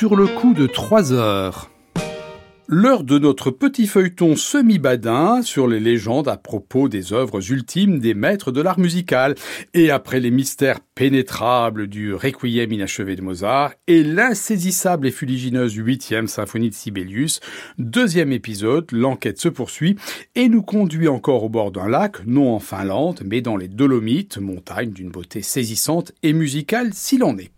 sur le coup de 3 heures. L'heure de notre petit feuilleton semi-badin sur les légendes à propos des œuvres ultimes des maîtres de l'art musical. Et après les mystères pénétrables du Requiem inachevé de Mozart et l'insaisissable et fuligineuse huitième symphonie de Sibelius, deuxième épisode, l'enquête se poursuit et nous conduit encore au bord d'un lac, non en Finlande, mais dans les Dolomites, montagne d'une beauté saisissante et musicale s'il en est.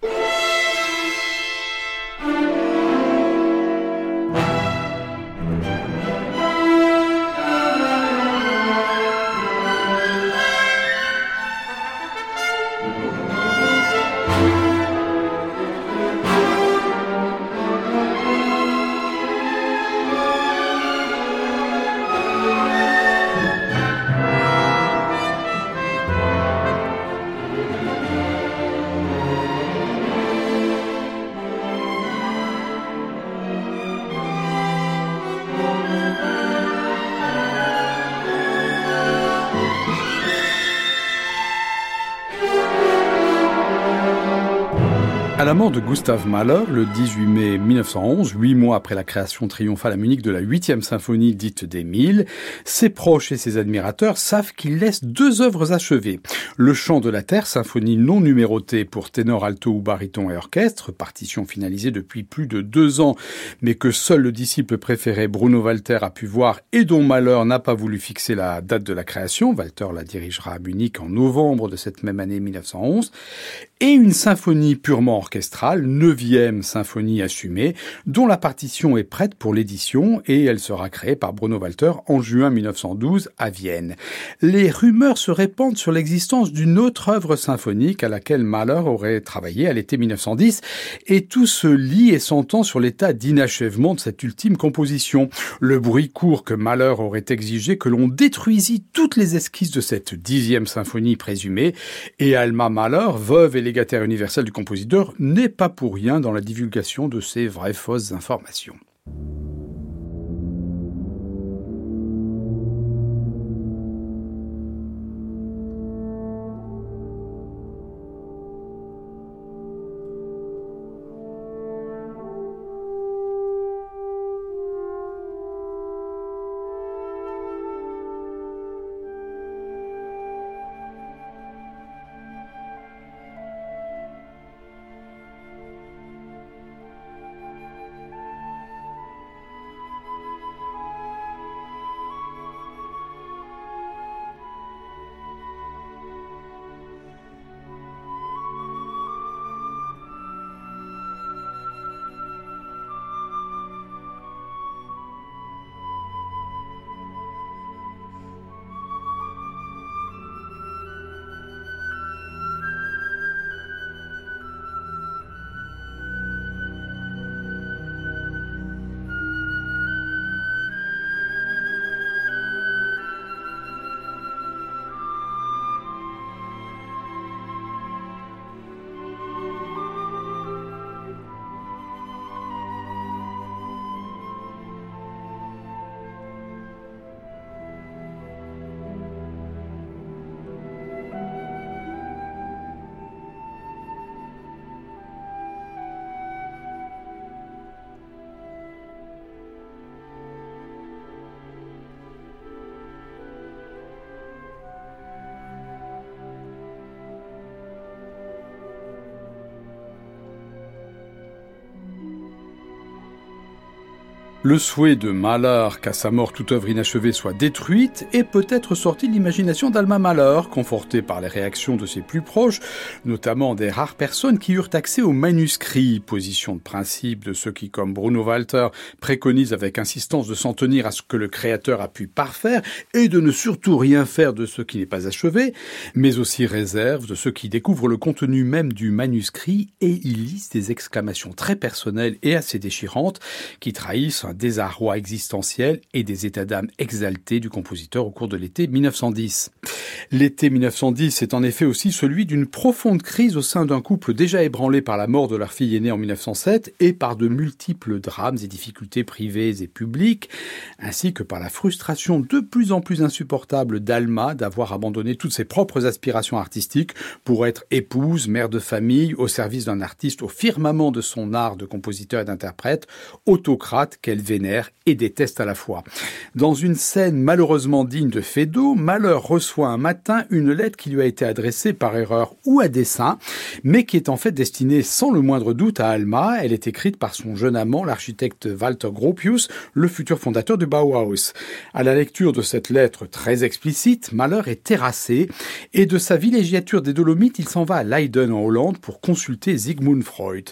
la mort de Gustav Mahler, le 18 mai 1911, huit mois après la création triomphale à Munich de la huitième symphonie dite des Mille, ses proches et ses admirateurs savent qu'il laisse deux œuvres achevées. Le Chant de la Terre, symphonie non numérotée pour ténor, alto ou baryton et orchestre, partition finalisée depuis plus de deux ans, mais que seul le disciple préféré Bruno Walter a pu voir et dont Mahler n'a pas voulu fixer la date de la création. Walter la dirigera à Munich en novembre de cette même année 1911. Et une symphonie purement orchestrale, neuvième symphonie assumée, dont la partition est prête pour l'édition et elle sera créée par Bruno Walter en juin 1912 à Vienne. Les rumeurs se répandent sur l'existence d'une autre œuvre symphonique à laquelle Mahler aurait travaillé à l'été 1910 et tout se lit et s'entend sur l'état d'inachèvement de cette ultime composition. Le bruit court que Mahler aurait exigé que l'on détruisit toutes les esquisses de cette dixième symphonie présumée et Alma Mahler, veuve et universel du compositeur, n'est pas pour rien dans la divulgation de ces vraies fausses informations. Le souhait de Mahler qu'à sa mort toute œuvre inachevée soit détruite est peut-être sorti de l'imagination d'Alma Mahler, conforté par les réactions de ses plus proches, notamment des rares personnes qui eurent accès aux manuscrits, position de principe de ceux qui, comme Bruno Walter, préconisent avec insistance de s'en tenir à ce que le créateur a pu parfaire et de ne surtout rien faire de ce qui n'est pas achevé, mais aussi réserve de ceux qui découvrent le contenu même du manuscrit et y lisent des exclamations très personnelles et assez déchirantes qui trahissent désarroi existentiel et des états d'âme exaltés du compositeur au cours de l'été 1910. L'été 1910 est en effet aussi celui d'une profonde crise au sein d'un couple déjà ébranlé par la mort de leur fille aînée en 1907 et par de multiples drames et difficultés privées et publiques, ainsi que par la frustration de plus en plus insupportable d'Alma d'avoir abandonné toutes ses propres aspirations artistiques pour être épouse, mère de famille, au service d'un artiste au firmament de son art de compositeur et d'interprète, autocrate qu'elle vénère et déteste à la fois. Dans une scène malheureusement digne de Fédo, Malheur reçoit un matin une lettre qui lui a été adressée par erreur ou à dessein, mais qui est en fait destinée sans le moindre doute à Alma. Elle est écrite par son jeune amant, l'architecte Walter Gropius, le futur fondateur du Bauhaus. À la lecture de cette lettre très explicite, Malheur est terrassé et de sa villégiature des Dolomites, il s'en va à Leiden en Hollande pour consulter Sigmund Freud.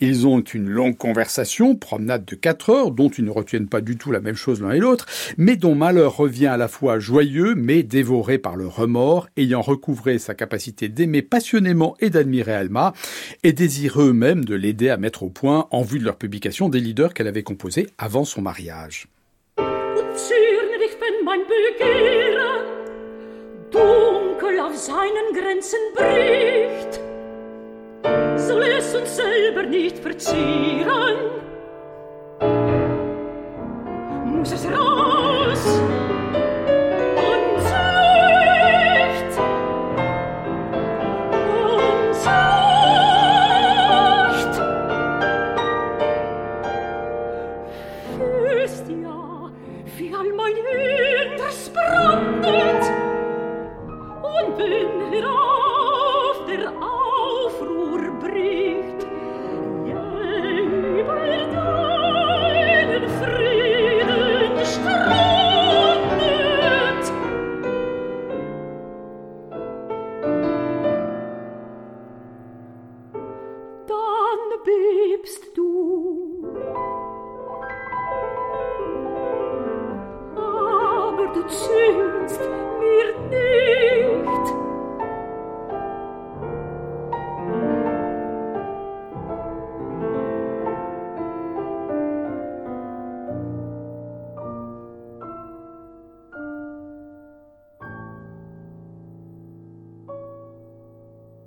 Ils ont une longue conversation, promenade de 4 heures, dont ils ne retiennent pas du tout la même chose l'un et l'autre, mais dont Malheur revient à la fois joyeux, mais dévoré par le remords, ayant recouvré sa capacité d'aimer passionnément et d'admirer Alma, et désireux même de l'aider à mettre au point, en vue de leur publication, des leaders qu'elle avait composés avant son mariage. Muss es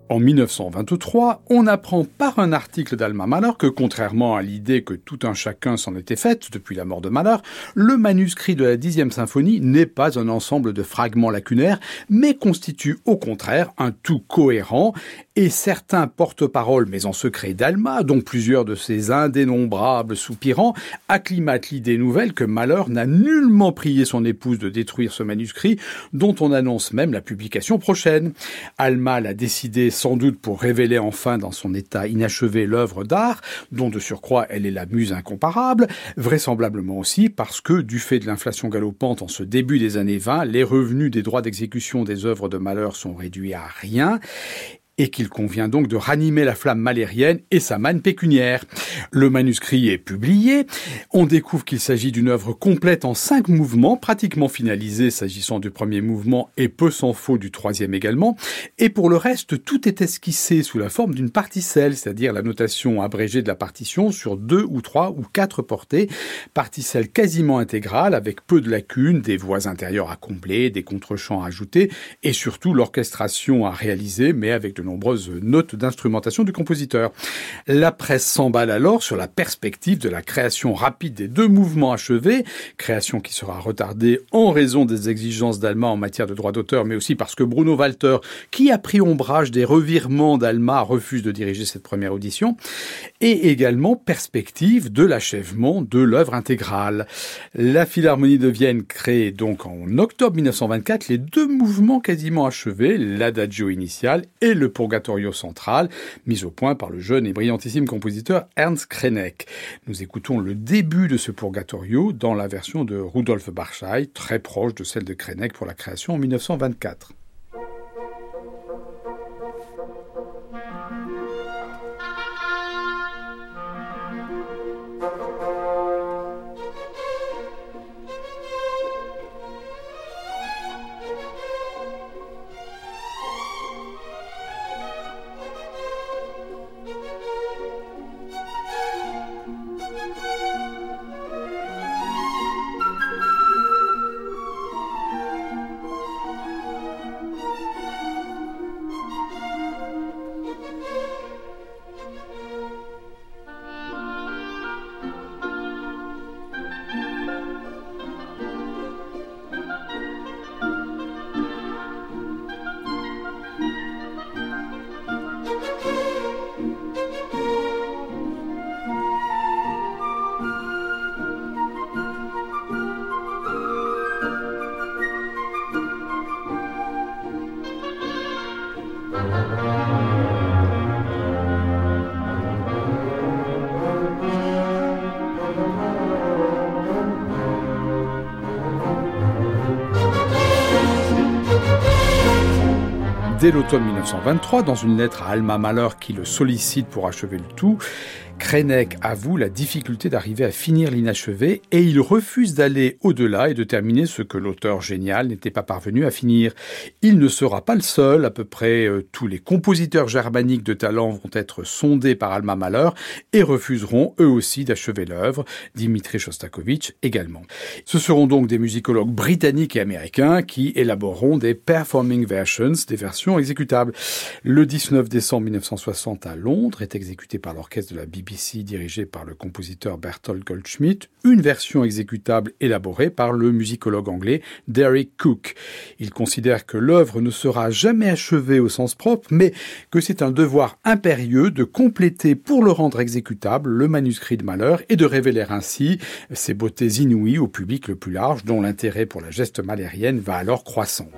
En 1923, on apprend par un article d'Alma Mahler que, contrairement à l'idée que tout un chacun s'en était faite depuis la mort de Mahler, le manuscrit de la dixième symphonie n'est pas un ensemble de fragments lacunaires, mais constitue au contraire un tout cohérent et certains porte-parole, mais en secret d'Alma, dont plusieurs de ses indénombrables soupirants, acclimatent l'idée nouvelle que Mahler n'a nullement prié son épouse de détruire ce manuscrit, dont on annonce même la publication prochaine. Alma l'a décidé sans doute pour révéler enfin dans son état inachevé l'œuvre d'art, dont de surcroît elle est la muse incomparable, vraisemblablement aussi parce que, du fait de l'inflation galopante en ce début des années 20, les revenus des droits d'exécution des œuvres de Mahler sont réduits à rien, et qu'il convient donc de ranimer la flamme malérienne et sa manne pécuniaire. Le manuscrit est publié, on découvre qu'il s'agit d'une œuvre complète en cinq mouvements, pratiquement finalisée s'agissant du premier mouvement et peu s'en faut du troisième également, et pour le reste tout est esquissé sous la forme d'une particelle, c'est-à-dire la notation abrégée de la partition sur deux ou trois ou quatre portées, particelle quasiment intégrale avec peu de lacunes, des voix intérieures à combler, des contrechants à ajouter et surtout l'orchestration à réaliser mais avec de nombreuses notes d'instrumentation du compositeur. La presse s'emballe alors sur la perspective de la création rapide des deux mouvements achevés, création qui sera retardée en raison des exigences d'Alma en matière de droit d'auteur, mais aussi parce que Bruno Walter, qui a pris ombrage des revirements d'Alma, refuse de diriger cette première audition, et également perspective de l'achèvement de l'œuvre intégrale. La Philharmonie de Vienne crée donc en octobre 1924 les deux mouvements quasiment achevés, l'adagio initial et le Purgatorio central, mis au point par le jeune et brillantissime compositeur Ernst Krenek. Nous écoutons le début de ce Purgatorio dans la version de Rudolf Barschai, très proche de celle de Krenek pour la création en 1924. L'automne 1923, dans une lettre à Alma Mahler qui le sollicite pour achever le tout, Krenec avoue la difficulté d'arriver à finir l'inachevé et il refuse d'aller au-delà et de terminer ce que l'auteur génial n'était pas parvenu à finir. Il ne sera pas le seul, à peu près euh, tous les compositeurs germaniques de talent vont être sondés par Alma Mahler et refuseront eux aussi d'achever l'œuvre, Dimitri Shostakovich également. Ce seront donc des musicologues britanniques et américains qui élaboreront des performing versions, des versions exécutables. Le 19 décembre 1960 à Londres est exécuté par l'orchestre de la BBC BBC dirigé par le compositeur Bertolt Goldschmidt, une version exécutable élaborée par le musicologue anglais Derek Cook. Il considère que l'œuvre ne sera jamais achevée au sens propre, mais que c'est un devoir impérieux de compléter pour le rendre exécutable le manuscrit de Malheur et de révéler ainsi ses beautés inouïes au public le plus large dont l'intérêt pour la geste malérienne va alors croissant.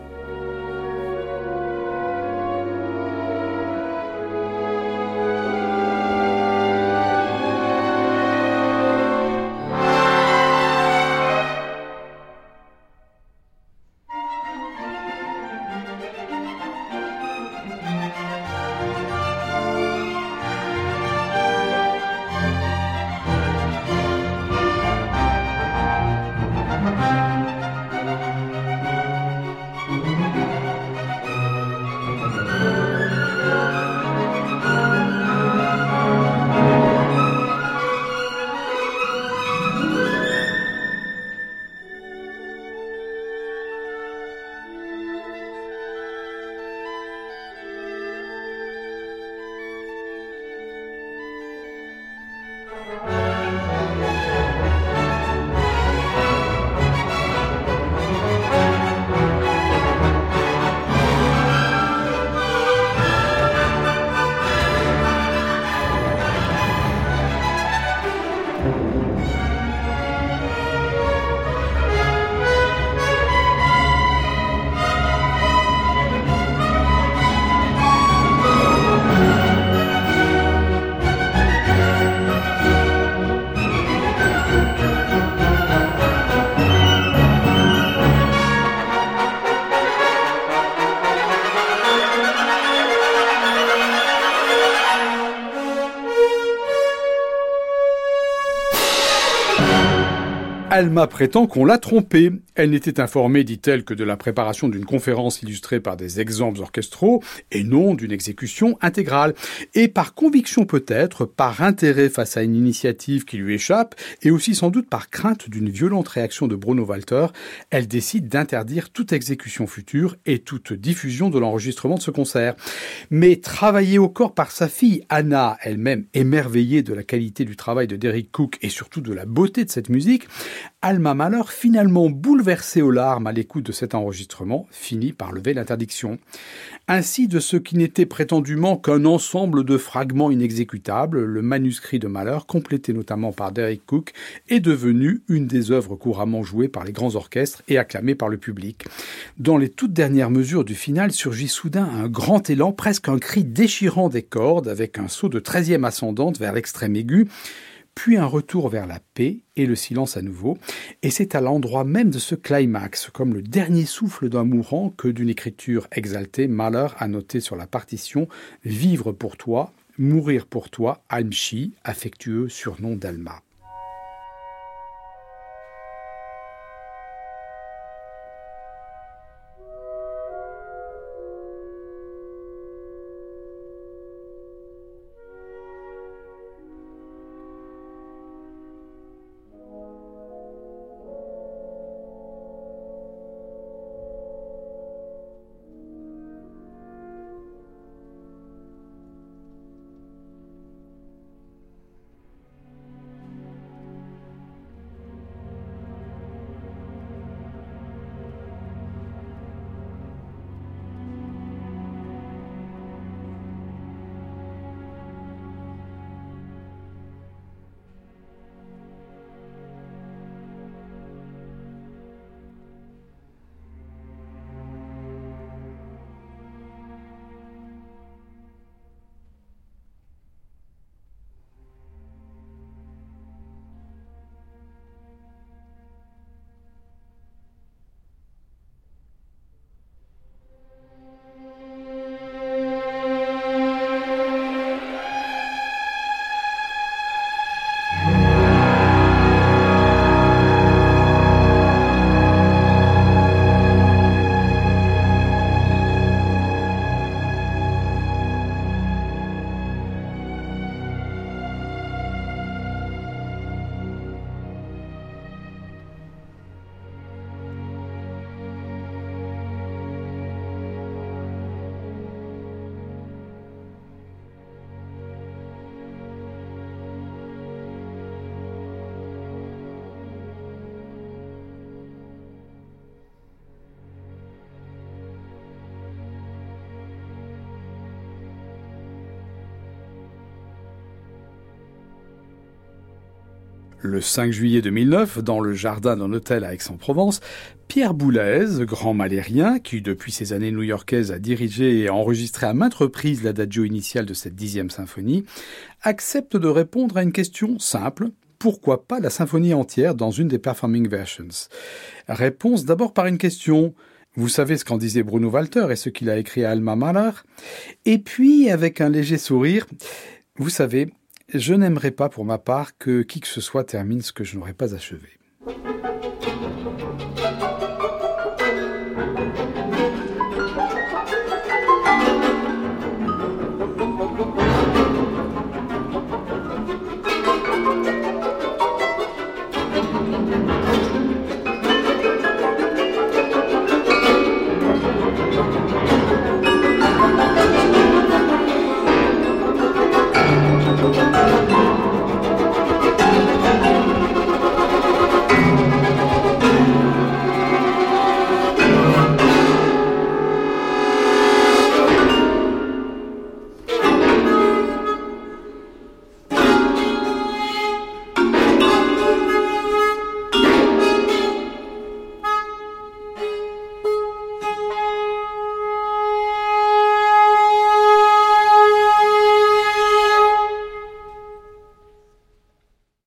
Alma prétend qu'on l'a trompée. Elle n'était informée, dit-elle, que de la préparation d'une conférence illustrée par des exemples orchestraux et non d'une exécution intégrale. Et par conviction peut-être, par intérêt face à une initiative qui lui échappe, et aussi sans doute par crainte d'une violente réaction de Bruno Walter, elle décide d'interdire toute exécution future et toute diffusion de l'enregistrement de ce concert. Mais travaillée au corps par sa fille Anna, elle-même émerveillée de la qualité du travail de Derek Cook et surtout de la beauté de cette musique, Alma Mahler, finalement bouleversée aux larmes à l'écoute de cet enregistrement, finit par lever l'interdiction. Ainsi, de ce qui n'était prétendument qu'un ensemble de fragments inexécutables, le manuscrit de Mahler, complété notamment par Derek Cook, est devenu une des œuvres couramment jouées par les grands orchestres et acclamées par le public. Dans les toutes dernières mesures du final surgit soudain un grand élan, presque un cri déchirant des cordes, avec un saut de treizième ascendante vers l'extrême aigu, puis un retour vers la paix et le silence à nouveau. Et c'est à l'endroit même de ce climax, comme le dernier souffle d'un mourant, que d'une écriture exaltée, Mahler a noté sur la partition Vivre pour toi, mourir pour toi, Almchi, affectueux surnom d'Alma. Le 5 juillet 2009, dans le jardin d'un hôtel à Aix-en-Provence, Pierre Boulez, grand malérien, qui depuis ses années new-yorkaises a dirigé et enregistré à maintes reprises l'adagio initial de cette dixième symphonie, accepte de répondre à une question simple. Pourquoi pas la symphonie entière dans une des performing versions? Réponse d'abord par une question. Vous savez ce qu'en disait Bruno Walter et ce qu'il a écrit à Alma Mahler Et puis, avec un léger sourire, vous savez, je n'aimerais pas pour ma part que qui que ce soit termine ce que je n'aurais pas achevé.